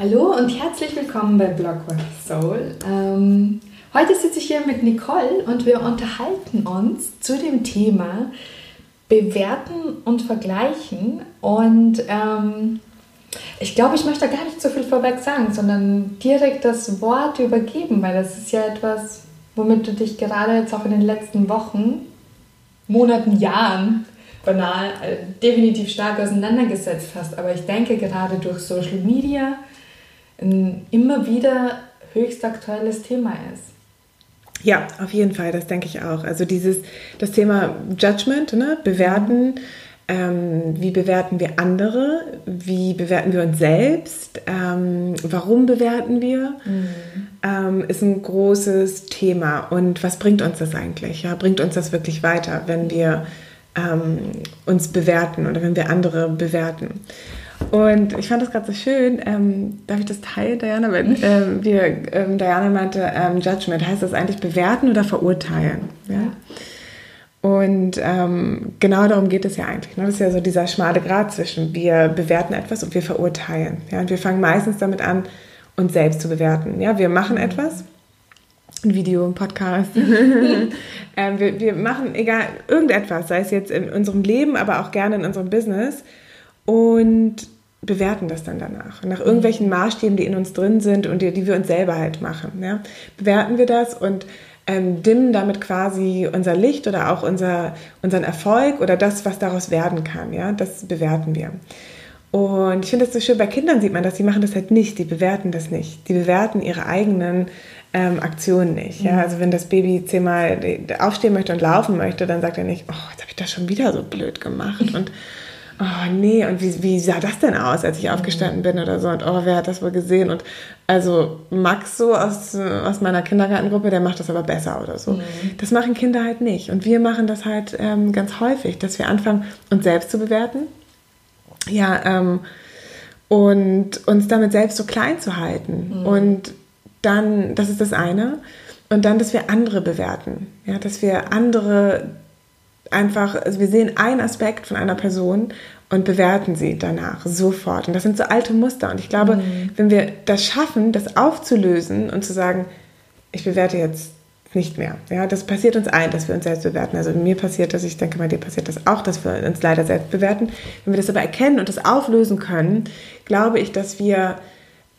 Hallo und herzlich willkommen bei Blockwork Soul. Ähm, heute sitze ich hier mit Nicole und wir unterhalten uns zu dem Thema Bewerten und Vergleichen. Und ähm, ich glaube, ich möchte gar nicht so viel vorweg sagen, sondern direkt das Wort übergeben, weil das ist ja etwas, womit du dich gerade jetzt auch in den letzten Wochen, Monaten, Jahren banal äh, definitiv stark auseinandergesetzt hast. Aber ich denke gerade durch Social Media ein immer wieder höchst aktuelles Thema ist. Ja, auf jeden Fall, das denke ich auch. Also dieses, das Thema Judgment, ne, bewerten, ähm, wie bewerten wir andere, wie bewerten wir uns selbst, ähm, warum bewerten wir, mhm. ähm, ist ein großes Thema. Und was bringt uns das eigentlich? Ja, bringt uns das wirklich weiter, wenn wir ähm, uns bewerten oder wenn wir andere bewerten? Und ich fand das gerade so schön. Ähm, darf ich das teilen, Diana? Weil ähm, wir, ähm, Diana meinte, ähm, Judgment, heißt das eigentlich bewerten oder verurteilen? Ja. Und ähm, genau darum geht es ja eigentlich. Ne? Das ist ja so dieser schmale Grat zwischen wir bewerten etwas und wir verurteilen. Ja? Und wir fangen meistens damit an, uns selbst zu bewerten. Ja, wir machen etwas, ein Video, ein Podcast. ähm, wir, wir machen egal irgendetwas, sei es jetzt in unserem Leben, aber auch gerne in unserem Business und bewerten das dann danach. Nach irgendwelchen Maßstäben, die in uns drin sind und die, die wir uns selber halt machen. Ja? Bewerten wir das und ähm, dimmen damit quasi unser Licht oder auch unser, unseren Erfolg oder das, was daraus werden kann. Ja? Das bewerten wir. Und ich finde es so schön, bei Kindern sieht man das, die machen das halt nicht, die bewerten das nicht. Die bewerten ihre eigenen ähm, Aktionen nicht. Ja? Mhm. Also wenn das Baby zehnmal aufstehen möchte und laufen möchte, dann sagt er nicht, oh, jetzt habe ich das schon wieder so blöd gemacht. Und oh nee, und wie, wie sah das denn aus, als ich mhm. aufgestanden bin oder so? Und oh, wer hat das wohl gesehen? Und also Max so aus, aus meiner Kindergartengruppe, der macht das aber besser oder so. Mhm. Das machen Kinder halt nicht. Und wir machen das halt ähm, ganz häufig, dass wir anfangen, uns selbst zu bewerten. Ja, ähm, und uns damit selbst so klein zu halten. Mhm. Und dann, das ist das eine. Und dann, dass wir andere bewerten. Ja, dass wir andere einfach, also wir sehen einen Aspekt von einer Person und bewerten sie danach sofort. Und das sind so alte Muster. Und ich glaube, mhm. wenn wir das schaffen, das aufzulösen und zu sagen, ich bewerte jetzt nicht mehr. Ja, das passiert uns allen, dass wir uns selbst bewerten. Also mir passiert das, ich denke bei dir passiert das auch, dass wir uns leider selbst bewerten. Wenn wir das aber erkennen und das auflösen können, glaube ich, dass wir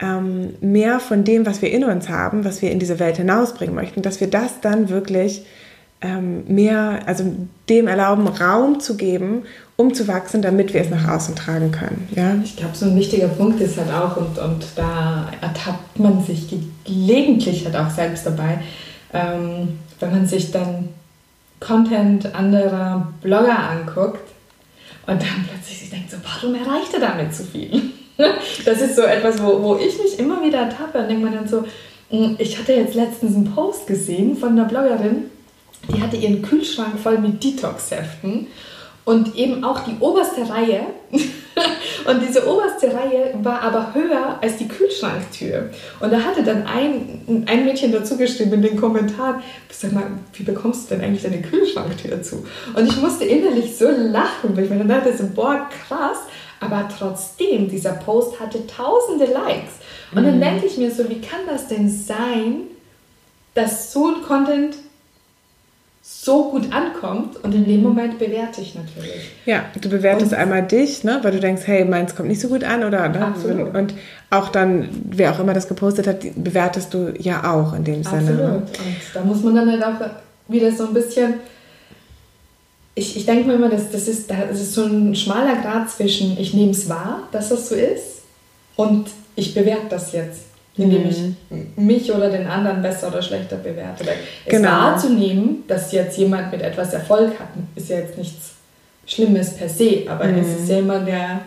ähm, mehr von dem, was wir in uns haben, was wir in diese Welt hinausbringen möchten, dass wir das dann wirklich ähm, mehr, also dem erlauben, Raum zu geben, um zu wachsen, damit wir es nach außen tragen können. Ja? Ich glaube, so ein wichtiger Punkt ist halt auch, und, und da ertappt man sich gelegentlich halt auch selbst dabei, ähm, wenn man sich dann Content anderer Blogger anguckt und dann plötzlich sich denkt, so, warum erreicht er damit zu viel? das ist so etwas, wo, wo ich mich immer wieder ertappe und denke mir dann so, hm, ich hatte jetzt letztens einen Post gesehen von einer Bloggerin, die hatte ihren Kühlschrank voll mit Detox-Säften und eben auch die oberste Reihe. und diese oberste Reihe war aber höher als die Kühlschranktür. Und da hatte dann ein, ein Mädchen dazu geschrieben in den Kommentaren, sag mal, wie bekommst du denn eigentlich deine Kühlschranktür zu? Und ich musste innerlich so lachen, weil ich mir dann dachte, so, boah, krass. Aber trotzdem, dieser Post hatte tausende Likes. Und dann mhm. denke ich mir so, wie kann das denn sein, dass so ein Content so gut ankommt und in dem. Moment bewerte ich natürlich. Ja, du bewertest und, einmal dich, ne, weil du denkst, hey, meins kommt nicht so gut an oder ne? Absolut. und auch dann, wer auch immer das gepostet hat, bewertest du ja auch in dem Sinne. Absolut. Ne? Und da muss man dann halt auch wieder so ein bisschen ich, ich denke mir immer, das, das, ist, das ist so ein schmaler Grad zwischen, ich nehme es wahr, dass das so ist, und ich bewerte das jetzt indem ich mhm. mich oder den anderen besser oder schlechter bewerte. Weil genau. es wahrzunehmen, dass jetzt jemand mit etwas Erfolg hat, ist ja jetzt nichts Schlimmes per se, aber mhm. es ist ja immer der,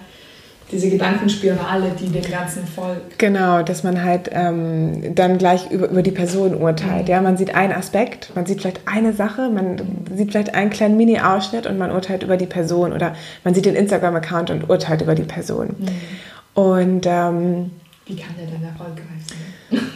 diese Gedankenspirale, die dem Ganzen folgt. Genau, dass man halt ähm, dann gleich über, über die Person urteilt. Mhm. Ja, man sieht einen Aspekt, man sieht vielleicht eine Sache, man mhm. sieht vielleicht einen kleinen Mini-Ausschnitt und man urteilt über die Person oder man sieht den Instagram-Account und urteilt über die Person. Mhm. Und ähm, wie kann der denn erfolgreich sein?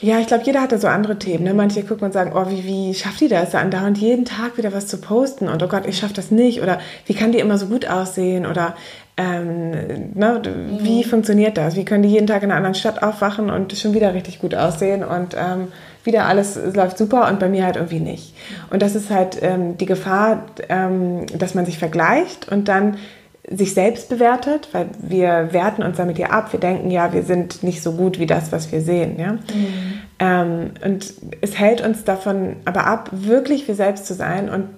ja, ich glaube, jeder hat da so andere Themen. Ne? Manche gucken und sagen, oh, wie, wie schafft die das, da andauernd jeden Tag wieder was zu posten? Und oh Gott, ich schaffe das nicht. Oder wie kann die immer so gut aussehen? Oder Ähm, ne, wie mhm. funktioniert das? Wie können die jeden Tag in einer anderen Stadt aufwachen und schon wieder richtig gut aussehen und ähm, wieder alles läuft super und bei mir halt irgendwie nicht. Und das ist halt ähm, die Gefahr, ähm, dass man sich vergleicht und dann sich selbst bewertet, weil wir werten uns damit ja ab. Wir denken ja, wir sind nicht so gut wie das, was wir sehen. Ja? Mhm. Ähm, und es hält uns davon aber ab, wirklich wir selbst zu sein und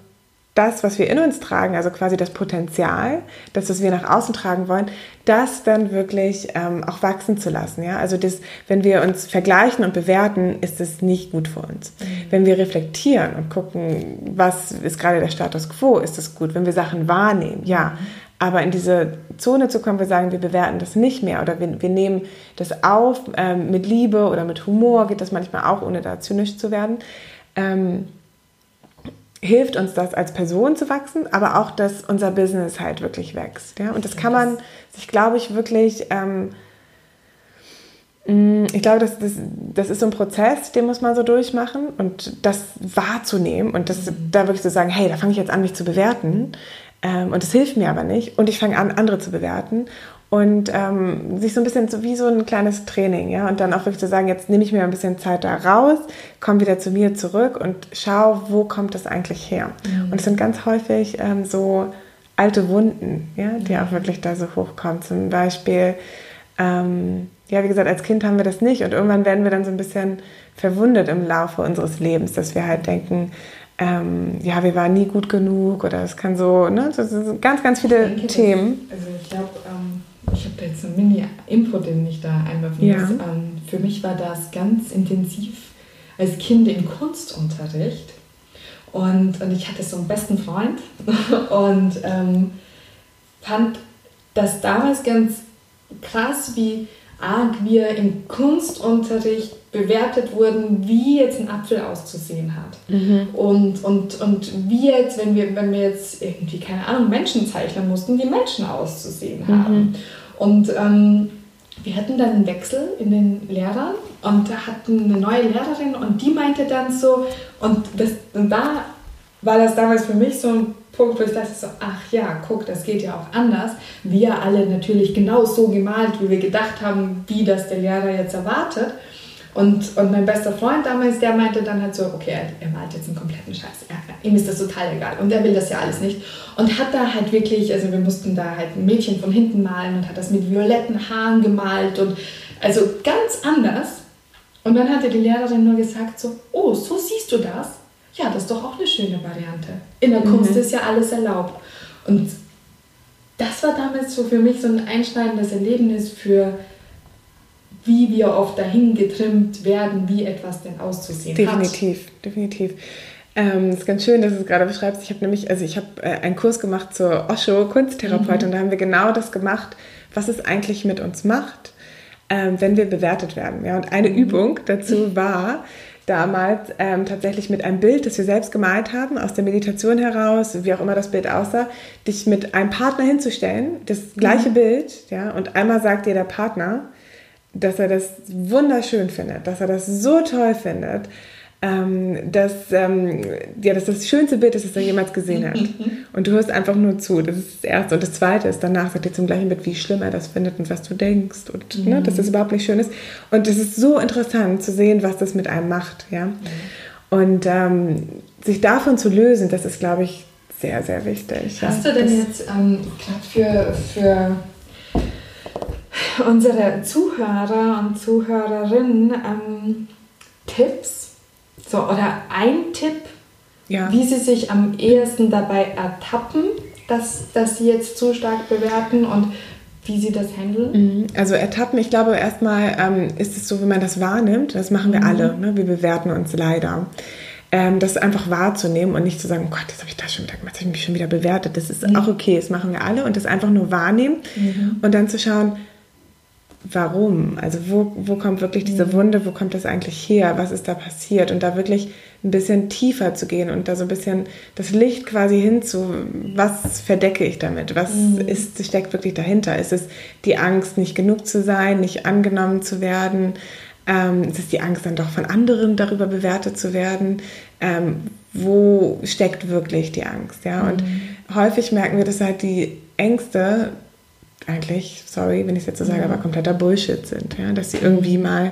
das, was wir in uns tragen, also quasi das Potenzial, das, was wir nach außen tragen wollen, das dann wirklich ähm, auch wachsen zu lassen. Ja? Also das, wenn wir uns vergleichen und bewerten, ist es nicht gut für uns. Mhm. Wenn wir reflektieren und gucken, was ist gerade der Status quo, ist es gut. Wenn wir Sachen wahrnehmen, ja. Mhm. Aber in diese Zone zu kommen, wir sagen, wir bewerten das nicht mehr oder wir, wir nehmen das auf ähm, mit Liebe oder mit Humor, geht das manchmal auch, ohne da zynisch zu werden. Ähm, hilft uns das als Person zu wachsen, aber auch, dass unser Business halt wirklich wächst. Ja? Und das kann man sich, glaube ich, wirklich, ähm, mm, ich glaube, das, das, das ist so ein Prozess, den muss man so durchmachen und das wahrzunehmen und das, da wirklich zu sagen, hey, da fange ich jetzt an, mich zu bewerten. Ähm, und das hilft mir aber nicht. Und ich fange an, andere zu bewerten und ähm, sich so ein bisschen so wie so ein kleines Training, ja, und dann auch wirklich zu sagen, jetzt nehme ich mir ein bisschen Zeit da raus, komme wieder zu mir zurück und schau, wo kommt das eigentlich her? Mhm. Und es sind ganz häufig ähm, so alte Wunden, ja, die auch wirklich da so hochkommen. Zum Beispiel, ähm, ja, wie gesagt, als Kind haben wir das nicht und irgendwann werden wir dann so ein bisschen verwundet im Laufe unseres Lebens, dass wir halt denken, ähm, ja, wir waren nie gut genug oder es kann so, ne, das sind ganz, ganz viele denke, Themen. Das, also ich glaube, ähm, ich habe da jetzt einen Mini-Input, den ich da einwerfen ja. muss. Ähm, für mich war das ganz intensiv als Kind im Kunstunterricht und, und ich hatte so einen besten Freund und ähm, fand das damals ganz krass, wie arg wir im Kunstunterricht bewertet wurden, wie jetzt ein Apfel auszusehen hat. Mhm. Und, und, und wie jetzt, wenn wir, wenn wir jetzt irgendwie, keine Ahnung, Menschen zeichnen mussten, wie Menschen auszusehen mhm. haben. Und ähm, wir hatten dann einen Wechsel in den Lehrern und da hatten eine neue Lehrerin und die meinte dann so, und, das, und da war das damals für mich so ein Punkt, wo ich dachte so, ach ja, guck, das geht ja auch anders. Wir alle natürlich genau so gemalt, wie wir gedacht haben, wie das der Lehrer jetzt erwartet. Und, und mein bester Freund damals, der meinte dann halt so, okay, er, er malt jetzt einen kompletten Scheiß. Er, ihm ist das total egal. Und er will das ja alles nicht. Und hat da halt wirklich, also wir mussten da halt ein Mädchen von hinten malen und hat das mit violetten Haaren gemalt und also ganz anders. Und dann hatte die Lehrerin nur gesagt so, oh, so siehst du das? Ja, das ist doch auch eine schöne Variante. In der Kunst mhm. ist ja alles erlaubt. Und das war damals so für mich so ein einschneidendes Erlebnis für wie wir oft dahin getrimmt werden, wie etwas denn auszusehen definitiv, hat. Definitiv, definitiv. Ähm, es ist ganz schön, dass du es gerade beschreibst. Ich habe nämlich, also ich habe äh, einen Kurs gemacht zur Osho Kunsttherapeutin mhm. und da haben wir genau das gemacht, was es eigentlich mit uns macht, ähm, wenn wir bewertet werden. Ja, und eine mhm. Übung dazu war damals ähm, tatsächlich mit einem Bild, das wir selbst gemalt haben, aus der Meditation heraus, wie auch immer das Bild aussah, dich mit einem Partner hinzustellen, das gleiche mhm. Bild, ja, und einmal sagt dir der Partner, dass er das wunderschön findet, dass er das so toll findet, ähm, dass, ähm, ja, dass das schönste Bild ist, das er jemals gesehen hat. Und du hörst einfach nur zu. Das ist das Erste. Und das Zweite ist, danach sagt er zum gleichen Bild, wie schlimm er das findet und was du denkst und mhm. ne, dass das überhaupt nicht schön ist. Und es ist so interessant zu sehen, was das mit einem macht. Ja? Mhm. Und ähm, sich davon zu lösen, das ist, glaube ich, sehr, sehr wichtig. Hast ja? du denn das jetzt ähm, gerade für, für unsere Zuhörer und Zuhörerinnen ähm, Tipps so, oder ein Tipp, ja. wie sie sich am ehesten dabei ertappen, dass, dass sie jetzt zu stark bewerten und wie sie das handeln? Mhm. Also ertappen, ich glaube erstmal ähm, ist es so, wenn man das wahrnimmt, das machen wir mhm. alle, ne? wir bewerten uns leider. Ähm, das einfach wahrzunehmen und nicht zu sagen, oh Gott, das habe ich da schon wieder gemacht, das habe ich mich schon wieder bewertet. Das ist mhm. auch okay, das machen wir alle und das einfach nur wahrnehmen mhm. und dann zu schauen, warum? Also wo, wo kommt wirklich diese mhm. Wunde, wo kommt das eigentlich her? Was ist da passiert? Und da wirklich ein bisschen tiefer zu gehen und da so ein bisschen das Licht quasi hinzu, was verdecke ich damit? Was mhm. ist, steckt wirklich dahinter? Ist es die Angst, nicht genug zu sein, nicht angenommen zu werden? Ähm, ist es die Angst, dann doch von anderen darüber bewertet zu werden? Ähm, wo steckt wirklich die Angst? Ja? Und mhm. häufig merken wir, dass halt die Ängste eigentlich, sorry, wenn ich es jetzt so sage, aber kompletter Bullshit sind. Ja? Dass sie irgendwie mal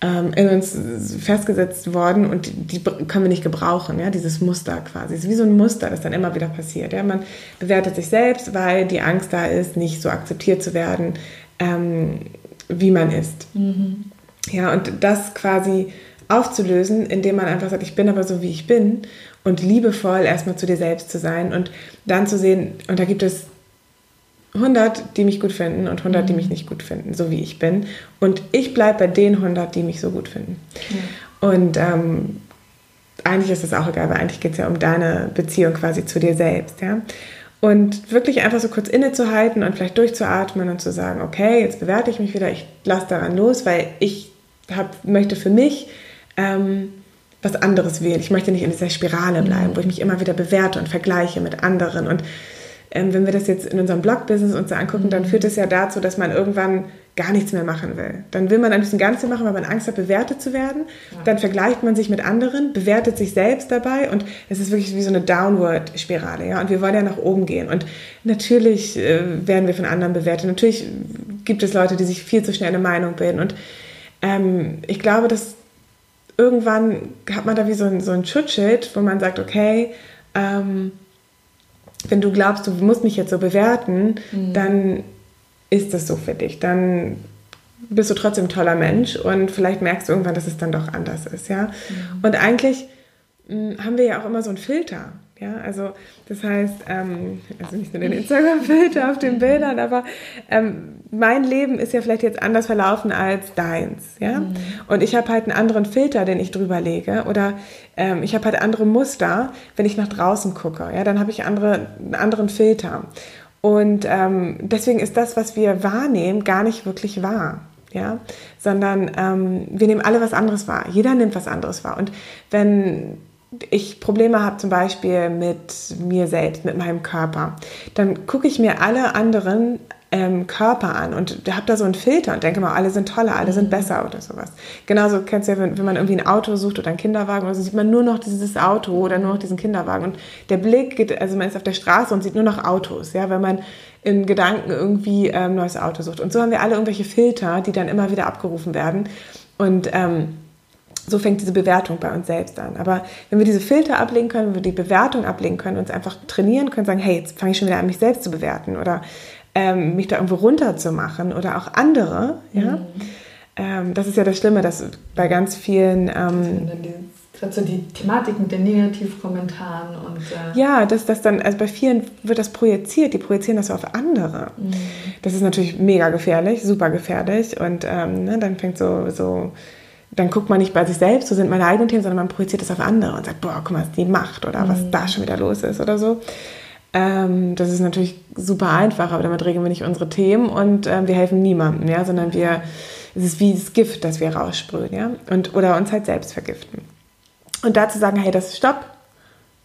ähm, in uns festgesetzt worden und die, die, können wir nicht gebrauchen, ja, dieses Muster quasi. Es ist wie so ein Muster, das dann immer wieder passiert. Ja? Man bewertet sich selbst, weil die Angst da ist, nicht so akzeptiert zu werden, ähm, wie man ist. Mhm. Ja, und das quasi aufzulösen, indem man einfach sagt, ich bin aber so, wie ich bin und liebevoll erstmal zu dir selbst zu sein und dann zu sehen, und da gibt es 100, die mich gut finden und 100, die mich mhm. nicht gut finden, so wie ich bin. Und ich bleibe bei den 100, die mich so gut finden. Ja. Und ähm, eigentlich ist das auch egal, weil eigentlich geht es ja um deine Beziehung quasi zu dir selbst. Ja? Und wirklich einfach so kurz innezuhalten und vielleicht durchzuatmen und zu sagen, okay, jetzt bewerte ich mich wieder, ich lasse daran los, weil ich hab, möchte für mich ähm, was anderes wählen. Ich möchte nicht in dieser Spirale bleiben, mhm. wo ich mich immer wieder bewerte und vergleiche mit anderen und ähm, wenn wir das jetzt in unserem Blog-Business uns angucken, dann führt es ja dazu, dass man irgendwann gar nichts mehr machen will. Dann will man ein bisschen Ganze machen, weil man Angst hat, bewertet zu werden. Ja. Dann vergleicht man sich mit anderen, bewertet sich selbst dabei und es ist wirklich wie so eine Downward-Spirale. Ja? Und wir wollen ja nach oben gehen. Und natürlich äh, werden wir von anderen bewertet. Natürlich gibt es Leute, die sich viel zu schnell eine Meinung bilden. Und ähm, ich glaube, dass irgendwann hat man da wie so ein, so ein Schutzschild, wo man sagt, okay, ähm, wenn du glaubst, du musst mich jetzt so bewerten, mhm. dann ist das so für dich. Dann bist du trotzdem ein toller Mensch und vielleicht merkst du irgendwann, dass es dann doch anders ist, ja. Mhm. Und eigentlich mh, hm, haben wir ja auch immer so einen Filter. Ja, also das heißt, ähm, also nicht nur den Instagram-Filter auf den Bildern, aber ähm, mein Leben ist ja vielleicht jetzt anders verlaufen als deins. Ja? Mhm. Und ich habe halt einen anderen Filter, den ich drüber lege. Oder ähm, ich habe halt andere Muster, wenn ich nach draußen gucke. Ja? Dann habe ich andere, einen anderen Filter. Und ähm, deswegen ist das, was wir wahrnehmen, gar nicht wirklich wahr. Ja, sondern ähm, wir nehmen alle was anderes wahr. Jeder nimmt was anderes wahr. Und wenn ich Probleme habe zum Beispiel mit mir selbst, mit meinem Körper, dann gucke ich mir alle anderen ähm, Körper an und habe da so einen Filter und denke mal, alle sind toller, alle sind mhm. besser oder sowas. Genauso kennst du ja, wenn, wenn man irgendwie ein Auto sucht oder einen Kinderwagen oder so, sieht man nur noch dieses Auto oder nur noch diesen Kinderwagen und der Blick geht, also man ist auf der Straße und sieht nur noch Autos, ja, wenn man in Gedanken irgendwie ein ähm, neues Auto sucht. Und so haben wir alle irgendwelche Filter, die dann immer wieder abgerufen werden und ähm, so fängt diese Bewertung bei uns selbst an. Aber wenn wir diese Filter ablegen können, wenn wir die Bewertung ablegen können, uns einfach trainieren können, sagen, hey, jetzt fange ich schon wieder an, mich selbst zu bewerten oder ähm, mich da irgendwo runterzumachen oder auch andere, ja. Mhm. Ähm, das ist ja das Schlimme, dass bei ganz vielen ähm, gerade so die Thematik mit den Negativkommentaren und äh ja, dass das dann also bei vielen wird das projiziert, die projizieren das auf andere. Mhm. Das ist natürlich mega gefährlich, super gefährlich und ähm, ne, dann fängt so so dann guckt man nicht bei sich selbst, so sind meine eigenen Themen, sondern man projiziert das auf andere und sagt, boah, guck mal, was die macht oder mhm. was da schon wieder los ist oder so. Ähm, das ist natürlich super einfach, aber damit regeln wir nicht unsere Themen und äh, wir helfen niemandem, ja, sondern wir, es ist wie das Gift, das wir raussprühen, ja, und, oder uns halt selbst vergiften. Und dazu sagen, hey, das ist Stopp,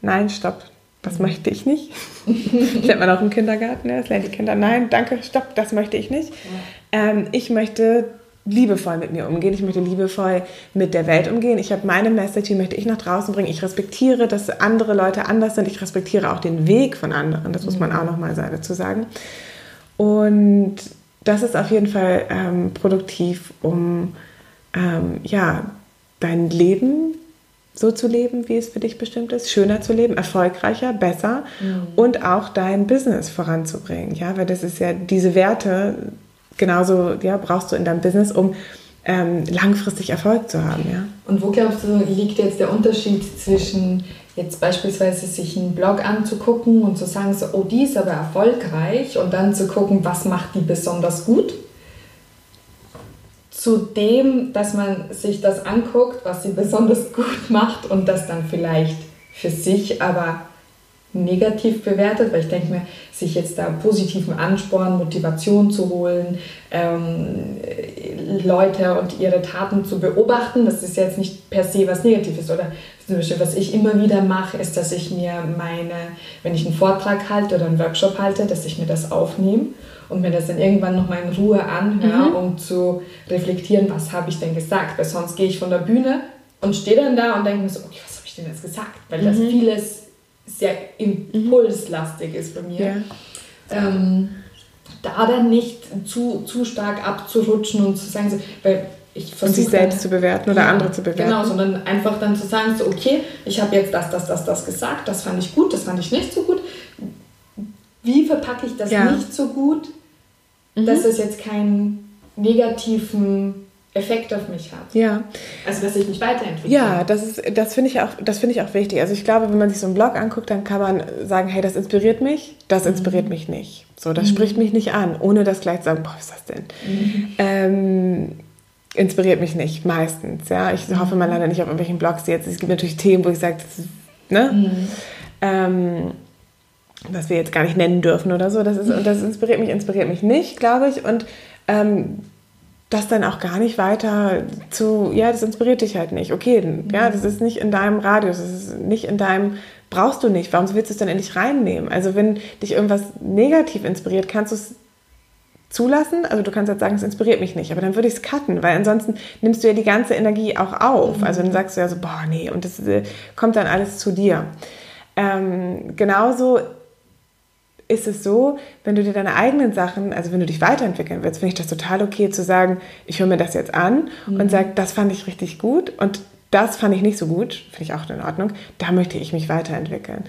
nein, Stopp, das möchte ich nicht. das lernt man auch im Kindergarten, ja, das lernen die Kinder, nein, danke, Stopp, das möchte ich nicht. Ähm, ich möchte liebevoll mit mir umgehen. Ich möchte liebevoll mit der Welt umgehen. Ich habe meine Message, die möchte ich nach draußen bringen. Ich respektiere, dass andere Leute anders sind. Ich respektiere auch den Weg von anderen. Das muss man mhm. auch noch mal dazu sagen. Und das ist auf jeden Fall ähm, produktiv, um ähm, ja, dein Leben so zu leben, wie es für dich bestimmt ist, schöner zu leben, erfolgreicher, besser mhm. und auch dein Business voranzubringen. Ja, weil das ist ja diese Werte genauso ja, brauchst du in deinem Business, um ähm, langfristig Erfolg zu haben. Ja? Und wo glaubst du, liegt jetzt der Unterschied zwischen jetzt beispielsweise sich einen Blog anzugucken und zu sagen, so, oh, die ist aber erfolgreich und dann zu gucken, was macht die besonders gut? Zu dem, dass man sich das anguckt, was sie besonders gut macht und das dann vielleicht für sich aber negativ bewertet, weil ich denke mir, sich jetzt da positiven Ansporn, Motivation zu holen, ähm, Leute und ihre Taten zu beobachten, das ist jetzt nicht per se was Negatives. Oder zum Beispiel, was ich immer wieder mache, ist, dass ich mir meine, wenn ich einen Vortrag halte oder einen Workshop halte, dass ich mir das aufnehme und mir das dann irgendwann nochmal in Ruhe anhöre, mhm. um zu reflektieren, was habe ich denn gesagt. Weil sonst gehe ich von der Bühne und stehe dann da und denke mir so, okay, was habe ich denn jetzt gesagt? Weil das mhm. vieles sehr impulslastig ist bei mir. Ja. Ähm, da dann nicht zu, zu stark abzurutschen und zu sagen, so, weil ich versuche. sich selbst zu bewerten oder andere zu bewerten. Genau, sondern einfach dann zu sagen, so, okay, ich habe jetzt das, das, das, das gesagt, das fand ich gut, das fand ich nicht so gut. Wie verpacke ich das ja. nicht so gut, mhm. dass es jetzt keinen negativen Effekt auf mich hat. Ja. Also dass ich mich weiterentwickle. Ja, das ist, das finde ich auch, das finde ich auch wichtig. Also ich glaube, wenn man sich so einen Blog anguckt, dann kann man sagen, hey, das inspiriert mich, das mhm. inspiriert mhm. mich nicht. So, das mhm. spricht mich nicht an, ohne das gleich zu sagen, boah, was ist das denn? Mhm. Ähm, inspiriert mich nicht, meistens. Ja, ich hoffe, man landet nicht auf irgendwelchen Blogs jetzt. Es gibt natürlich Themen, wo ich sage, ne? Mhm. Ähm, was wir jetzt gar nicht nennen dürfen oder so. Das ist, und das inspiriert mich, inspiriert mich nicht, glaube ich. Und ähm, das dann auch gar nicht weiter zu, ja, das inspiriert dich halt nicht. Okay, ja, das ist nicht in deinem Radius, das ist nicht in deinem, brauchst du nicht. Warum willst du es dann endlich reinnehmen? Also wenn dich irgendwas negativ inspiriert, kannst du es zulassen. Also du kannst jetzt sagen, es inspiriert mich nicht, aber dann würde ich es cutten, weil ansonsten nimmst du ja die ganze Energie auch auf. Also dann sagst du ja so, boah, nee, und das äh, kommt dann alles zu dir. Ähm, genauso ist es so, wenn du dir deine eigenen Sachen, also wenn du dich weiterentwickeln willst, finde ich das total okay zu sagen, ich höre mir das jetzt an mhm. und sage, das fand ich richtig gut und das fand ich nicht so gut, finde ich auch in Ordnung, da möchte ich mich weiterentwickeln.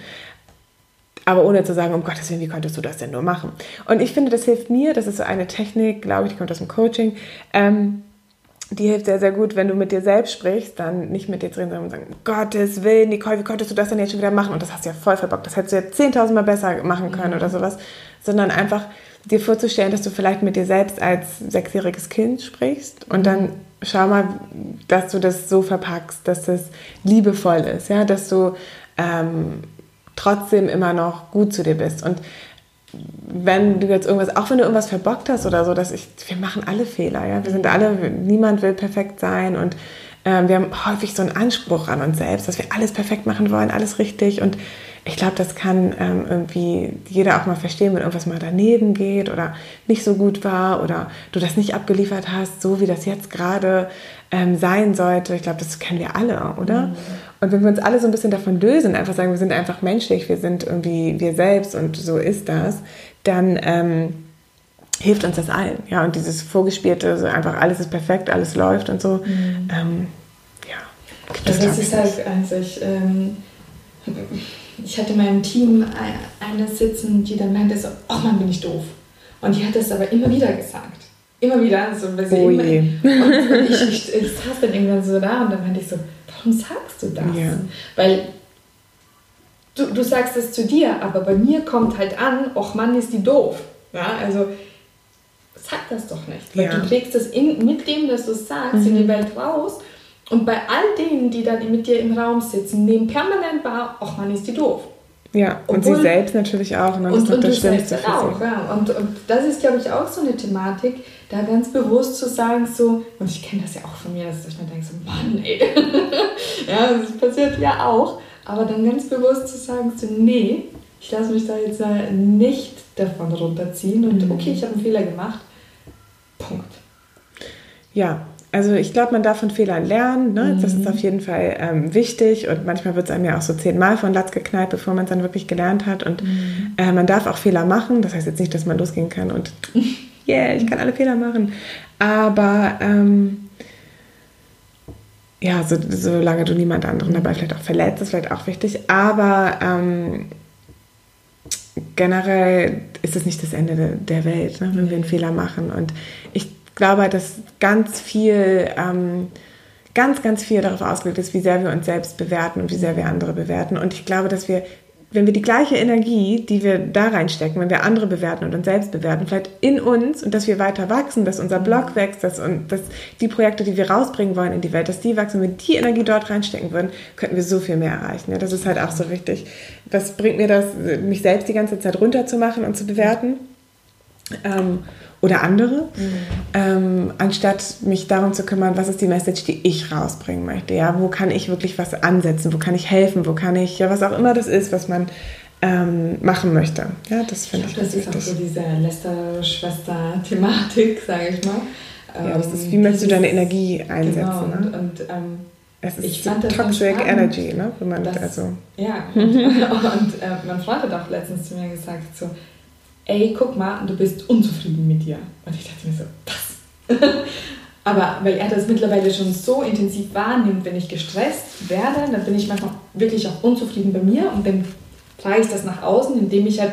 Aber ohne zu sagen, um Gottes Willen, wie konntest du das denn nur machen? Und ich finde, das hilft mir, das ist so eine Technik, glaube ich, die kommt aus dem Coaching, ähm, die hilft sehr, sehr gut, wenn du mit dir selbst sprichst, dann nicht mit dir drin, sondern sagen, Gottes Willen, Nicole, wie konntest du das denn jetzt schon wieder machen? Und das hast du ja voll verbockt, das hättest du ja 10.000 Mal besser machen können mhm. oder sowas. Sondern einfach dir vorzustellen, dass du vielleicht mit dir selbst als sechsjähriges Kind sprichst und dann schau mal, dass du das so verpackst, dass es liebevoll ist, ja, dass du ähm, trotzdem immer noch gut zu dir bist. Und wenn du jetzt irgendwas, auch wenn du irgendwas verbockt hast oder so, dass ich, wir machen alle Fehler, ja. Wir sind alle, niemand will perfekt sein und ähm, wir haben häufig so einen Anspruch an uns selbst, dass wir alles perfekt machen wollen, alles richtig und ich glaube, das kann ähm, irgendwie jeder auch mal verstehen, wenn irgendwas mal daneben geht oder nicht so gut war oder du das nicht abgeliefert hast, so wie das jetzt gerade ähm, sein sollte. Ich glaube, das kennen wir alle, oder? Mhm. Und wenn wir uns alle so ein bisschen davon lösen, einfach sagen, wir sind einfach menschlich, wir sind irgendwie wir selbst und so ist das, dann ähm, hilft uns das allen. Ja, und dieses Vorgespielte, so einfach alles ist perfekt, alles läuft und so. Mhm. Ähm, ja. Das, das ist halt, also ich ähm, ich hatte in meinem Team eine sitzen, die dann meinte so, oh Mann, bin ich doof. Und die hat das aber immer wieder gesagt. Immer wieder. So, weil sie oh je. Und ich, ich, ich, saß dann irgendwann so da und dann meinte ich so, warum sagst du das? Ja. Weil du, du sagst es zu dir, aber bei mir kommt halt an, och Mann, ist die doof. Ja, also sag das doch nicht. Weil ja. du trägst das in, mit dem, dass du es sagst, mhm. in die mhm. Welt raus und bei all denen, die dann mit dir im Raum sitzen, nehmen permanent wahr, ach man, ist die doof. Ja, Obwohl, und sie selbst natürlich auch. Ne? Das und, und das Schlimmste für auch, sie. Ja. Und, und das ist, glaube ich, auch so eine Thematik, da ganz bewusst zu sagen, so, und ich kenne das ja auch von mir, dass ich mir denke, so, Mann, ey. ja, das passiert ja auch. Aber dann ganz bewusst zu sagen, so, nee, ich lasse mich da jetzt nicht davon runterziehen und mhm. okay, ich habe einen Fehler gemacht. Punkt. Ja, also ich glaube, man darf von Fehlern lernen. Ne? Mhm. Das ist auf jeden Fall ähm, wichtig. Und manchmal wird es einem ja auch so zehnmal von Latz geknallt, bevor man es dann wirklich gelernt hat. Und mhm. äh, man darf auch Fehler machen. Das heißt jetzt nicht, dass man losgehen kann und yeah, ich kann alle Fehler machen. Aber ähm, ja, so, solange du niemand anderen dabei vielleicht auch verletzt, ist vielleicht auch wichtig. Aber ähm, generell ist es nicht das Ende der Welt, ne, wenn wir einen Fehler machen. Und ich glaube, dass ganz viel, ähm, ganz, ganz viel darauf ausgelegt ist, wie sehr wir uns selbst bewerten und wie sehr wir andere bewerten. Und ich glaube, dass wir, wenn wir die gleiche Energie, die wir da reinstecken, wenn wir andere bewerten und uns selbst bewerten, vielleicht in uns und dass wir weiter wachsen, dass unser Blog wächst, dass, und dass die Projekte, die wir rausbringen wollen in die Welt, dass die wachsen, wenn wir die Energie dort reinstecken würden, könnten wir so viel mehr erreichen. Ja, das ist halt auch so wichtig. Was bringt mir das, mich selbst die ganze Zeit runterzumachen und zu bewerten? Ähm, oder andere, mhm. ähm, anstatt mich darum zu kümmern, was ist die Message, die ich rausbringen möchte. Ja, wo kann ich wirklich was ansetzen, wo kann ich helfen, wo kann ich, ja, was auch immer das ist, was man ähm, machen möchte. Ja, das finde ich, ich Das ist auch so diese Lester-Schwester-Thematik, sage ich mal. Ja, das ist, wie möchtest du deine Energie einsetzen? Genau, und, ne? und ähm, es ist ich fand so Toxic Energy, ne? Wenn man das, also ja, und, und äh, mein Freund hat auch letztens zu mir gesagt, so, ey, guck mal, du bist unzufrieden mit dir. Und ich dachte mir so, was? Aber weil er das mittlerweile schon so intensiv wahrnimmt, wenn ich gestresst werde, dann bin ich manchmal wirklich auch unzufrieden bei mir und dann trage ich das nach außen, indem ich halt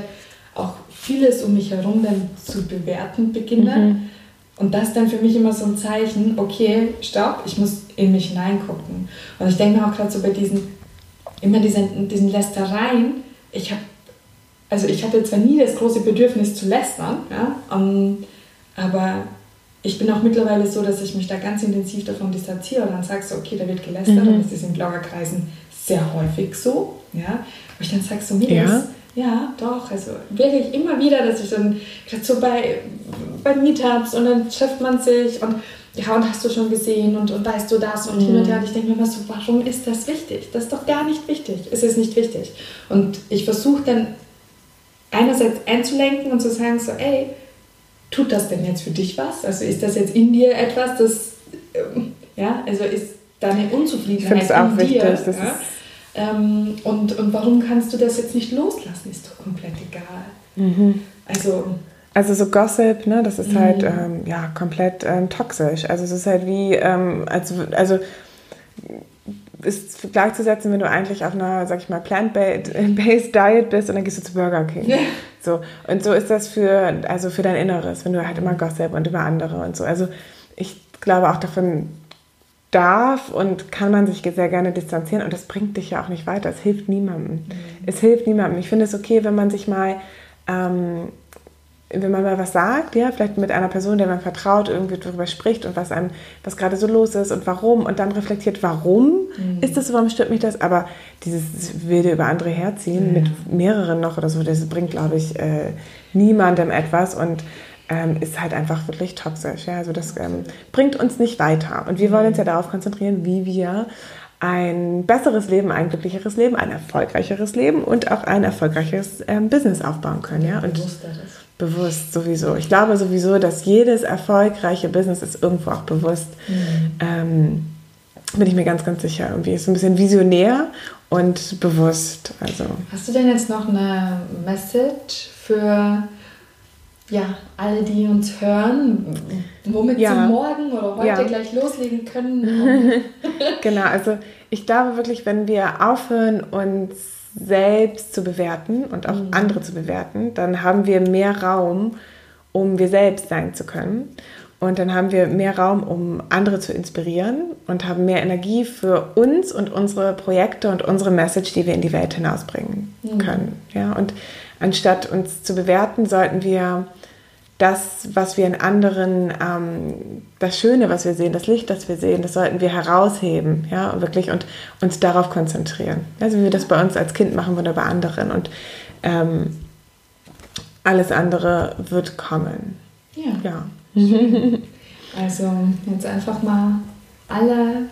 auch vieles um mich herum dann zu bewerten beginne. Mhm. Und das dann für mich immer so ein Zeichen, okay, stopp, ich muss in mich hineingucken. Und ich denke mir auch gerade so bei diesen, immer diesen, diesen Lästereien, ich habe, also ich hatte zwar nie das große Bedürfnis zu lästern, ja, um, aber ich bin auch mittlerweile so, dass ich mich da ganz intensiv davon distanziere und dann sage so, okay, da wird gelästert mhm. und das ist in Bloggerkreisen sehr häufig so, ja, wo ich dann sage so, mir ja. ja, doch, also wirklich immer wieder, dass ich dann gerade so bei, bei Meetups und dann trifft man sich und ja, und hast du schon gesehen und, und weißt du das und mhm. hin und her. Und ich denke mir immer so, warum ist das wichtig? Das ist doch gar nicht wichtig. Es ist nicht wichtig. Und ich versuche dann einerseits einzulenken und zu sagen so, ey, tut das denn jetzt für dich was? Also ist das jetzt in dir etwas, das, ähm, ja, also ist deine Unzufriedenheit ich auch in wichtig, dir? Das ja? Ähm, und, und warum kannst du das jetzt nicht loslassen? Ist doch komplett egal. Mhm. Also also so Gossip, ne, das ist halt, mhm. halt ähm, ja komplett ähm, toxisch. Also es ist halt wie, ähm, also, also ist gleichzusetzen, wenn du eigentlich auf einer, sag ich mal, plant-based Diet bist und dann gehst du zu Burger King. Ja. So. Und so ist das für, also für dein Inneres, wenn du halt immer Gossip und über andere und so. Also ich glaube auch davon darf und kann man sich sehr gerne distanzieren und das bringt dich ja auch nicht weiter. Es hilft niemandem. Mhm. Es hilft niemandem. Ich finde es okay, wenn man sich mal ähm, wenn man mal was sagt, ja, vielleicht mit einer Person, der man vertraut, irgendwie darüber spricht und was einem, was gerade so los ist und warum und dann reflektiert, warum mhm. ist das so, warum stört mich das? Aber dieses wilde über andere herziehen ja. mit mehreren noch oder so, das bringt, glaube ich, äh, niemandem etwas und ähm, ist halt einfach wirklich toxisch. Ja? Also das ähm, bringt uns nicht weiter. Und wir wollen uns ja darauf konzentrieren, wie wir ein besseres Leben, ein glücklicheres Leben, ein erfolgreicheres Leben und auch ein erfolgreiches ähm, Business aufbauen können. Ja? Und bewusst sowieso. Ich glaube sowieso, dass jedes erfolgreiche Business ist irgendwo auch bewusst. Mhm. Ähm, bin ich mir ganz, ganz sicher. Irgendwie ist ein bisschen visionär und bewusst. Also. Hast du denn jetzt noch eine Message für ja, alle, die uns hören, womit ja. sie morgen oder heute ja. gleich loslegen können? genau, also ich glaube wirklich, wenn wir aufhören, uns selbst zu bewerten und auch mhm. andere zu bewerten, dann haben wir mehr Raum, um wir selbst sein zu können. Und dann haben wir mehr Raum, um andere zu inspirieren und haben mehr Energie für uns und unsere Projekte und unsere Message, die wir in die Welt hinausbringen mhm. können. Ja, und anstatt uns zu bewerten, sollten wir das, was wir in anderen, ähm, das Schöne, was wir sehen, das Licht, das wir sehen, das sollten wir herausheben, ja, wirklich und uns darauf konzentrieren. Also wie wir das bei uns als Kind machen oder bei anderen und ähm, alles andere wird kommen. Ja. ja. also jetzt einfach mal alle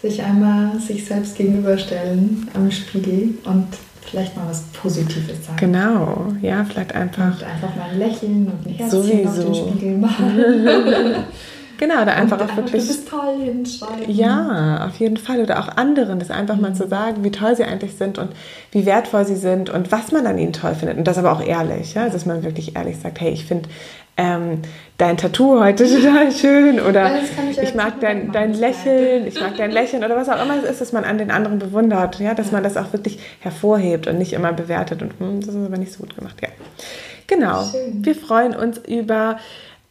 sich einmal sich selbst gegenüberstellen am Spiegel und vielleicht mal was Positives sagen. Genau, ja, vielleicht einfach. Und einfach mal lächeln und ein Herzchen sowieso. auf den Spiegel machen. Genau, da einfach auch wirklich. Du bist toll hinschreiben. Ja, auf jeden Fall. Oder auch anderen, das einfach mhm. mal zu sagen, wie toll sie eigentlich sind und wie wertvoll sie sind und was man an ihnen toll findet. Und das aber auch ehrlich, ja, dass man wirklich ehrlich sagt, hey, ich finde ähm, dein Tattoo heute total schön oder ich, ich mag dein, dein Lächeln, ich mag dein Lächeln oder was auch immer es ist, dass man an den anderen bewundert, ja, dass ja. man das auch wirklich hervorhebt und nicht immer bewertet und hm, das ist aber nicht so gut gemacht, ja. Genau. Schön. Wir freuen uns über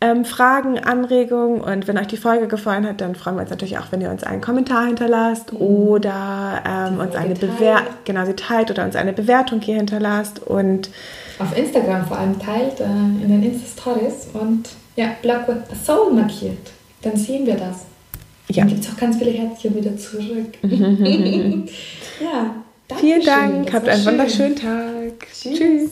ähm, Fragen, Anregungen und wenn euch die Folge gefallen hat, dann freuen wir uns natürlich auch, wenn ihr uns einen Kommentar hinterlasst mhm. oder ähm, uns eine Bewertung, genau, sie teilt oder uns eine Bewertung hier hinterlasst und auf Instagram vor allem teilt, äh, in den Insta-Stories und ja, Black with a Soul markiert. Dann sehen wir das. Ja. Dann gibt es auch ganz viele Herzchen wieder zurück. ja, danke Vielen Dank, habt einen schön. wunderschönen Tag. Tschüss. Tschüss.